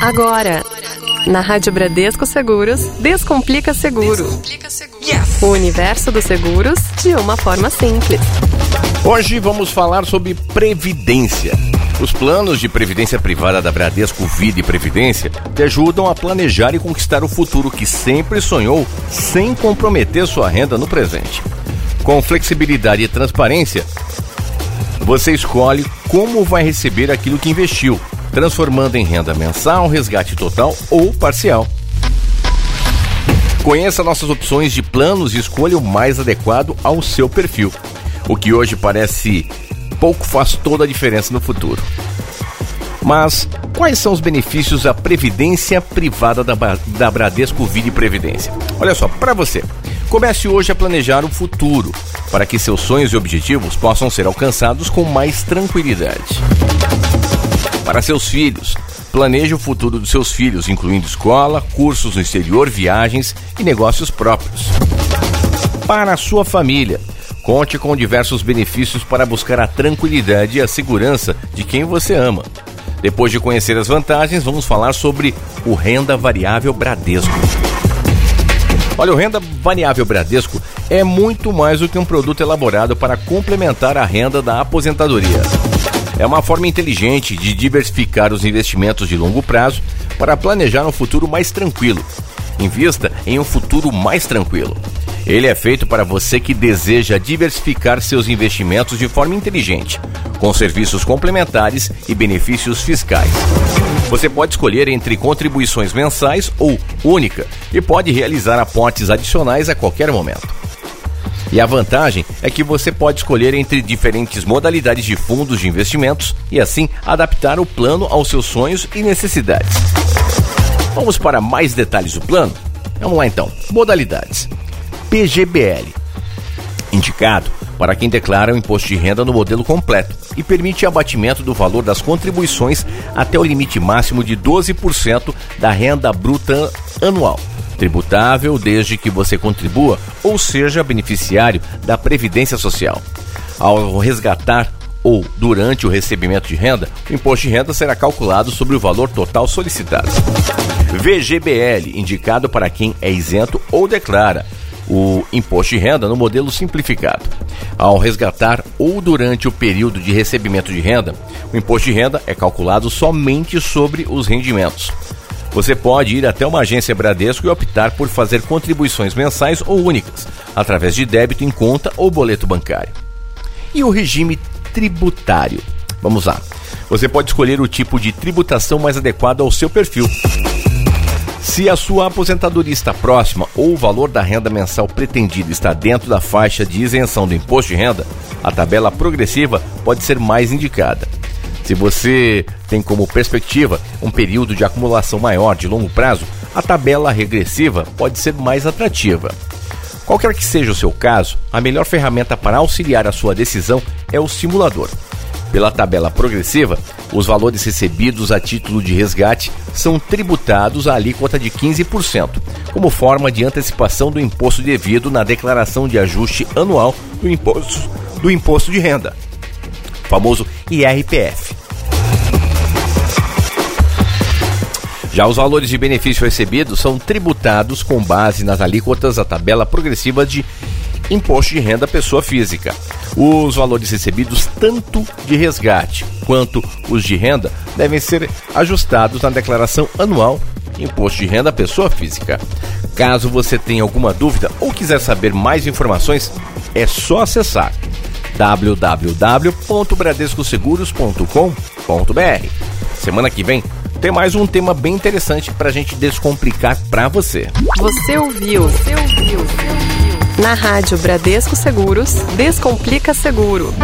Agora, na Rádio Bradesco Seguros, Descomplica Seguro. O universo dos seguros de uma forma simples. Hoje vamos falar sobre previdência. Os planos de previdência privada da Bradesco Vida e Previdência te ajudam a planejar e conquistar o futuro que sempre sonhou, sem comprometer sua renda no presente. Com flexibilidade e transparência, você escolhe como vai receber aquilo que investiu transformando em renda mensal, resgate total ou parcial. Conheça nossas opções de planos e escolha o mais adequado ao seu perfil. O que hoje parece pouco faz toda a diferença no futuro. Mas quais são os benefícios da previdência privada da, da Bradesco e Previdência? Olha só, para você, comece hoje a planejar o futuro para que seus sonhos e objetivos possam ser alcançados com mais tranquilidade para seus filhos. Planeje o futuro dos seus filhos, incluindo escola, cursos no exterior, viagens e negócios próprios. Para a sua família, conte com diversos benefícios para buscar a tranquilidade e a segurança de quem você ama. Depois de conhecer as vantagens, vamos falar sobre o Renda Variável Bradesco. Olha, o Renda Variável Bradesco é muito mais do que um produto elaborado para complementar a renda da aposentadoria. É uma forma inteligente de diversificar os investimentos de longo prazo para planejar um futuro mais tranquilo. Invista em um futuro mais tranquilo. Ele é feito para você que deseja diversificar seus investimentos de forma inteligente, com serviços complementares e benefícios fiscais. Você pode escolher entre contribuições mensais ou única e pode realizar aportes adicionais a qualquer momento. E a vantagem é que você pode escolher entre diferentes modalidades de fundos de investimentos e assim adaptar o plano aos seus sonhos e necessidades. Vamos para mais detalhes do plano? Vamos lá então. Modalidades: PGBL indicado para quem declara o imposto de renda no modelo completo e permite abatimento do valor das contribuições até o limite máximo de 12% da renda bruta anual tributável desde que você contribua ou seja beneficiário da Previdência Social. Ao resgatar ou durante o recebimento de renda, o imposto de renda será calculado sobre o valor total solicitado. VGBL, indicado para quem é isento ou declara o imposto de renda no modelo simplificado. Ao resgatar ou durante o período de recebimento de renda, o imposto de renda é calculado somente sobre os rendimentos. Você pode ir até uma agência Bradesco e optar por fazer contribuições mensais ou únicas, através de débito em conta ou boleto bancário. E o regime tributário? Vamos lá. Você pode escolher o tipo de tributação mais adequado ao seu perfil. Se a sua aposentadoria está próxima ou o valor da renda mensal pretendida está dentro da faixa de isenção do imposto de renda, a tabela progressiva pode ser mais indicada. Se você tem como perspectiva um período de acumulação maior de longo prazo, a tabela regressiva pode ser mais atrativa. Qualquer que seja o seu caso, a melhor ferramenta para auxiliar a sua decisão é o simulador. Pela tabela progressiva, os valores recebidos a título de resgate são tributados à alíquota de 15%, como forma de antecipação do imposto devido na declaração de ajuste anual do imposto, do imposto de renda, famoso IRPF. Já os valores de benefício recebidos são tributados com base nas alíquotas da tabela progressiva de imposto de renda pessoa física. Os valores recebidos, tanto de resgate quanto os de renda, devem ser ajustados na declaração anual Imposto de Renda Pessoa Física. Caso você tenha alguma dúvida ou quiser saber mais informações, é só acessar www.bradescoseguros.com.br. Semana que vem tem mais um tema bem interessante para a gente descomplicar para você. Você ouviu? Você ouviu? Você ouviu? Na rádio Bradesco Seguros, Descomplica Seguro.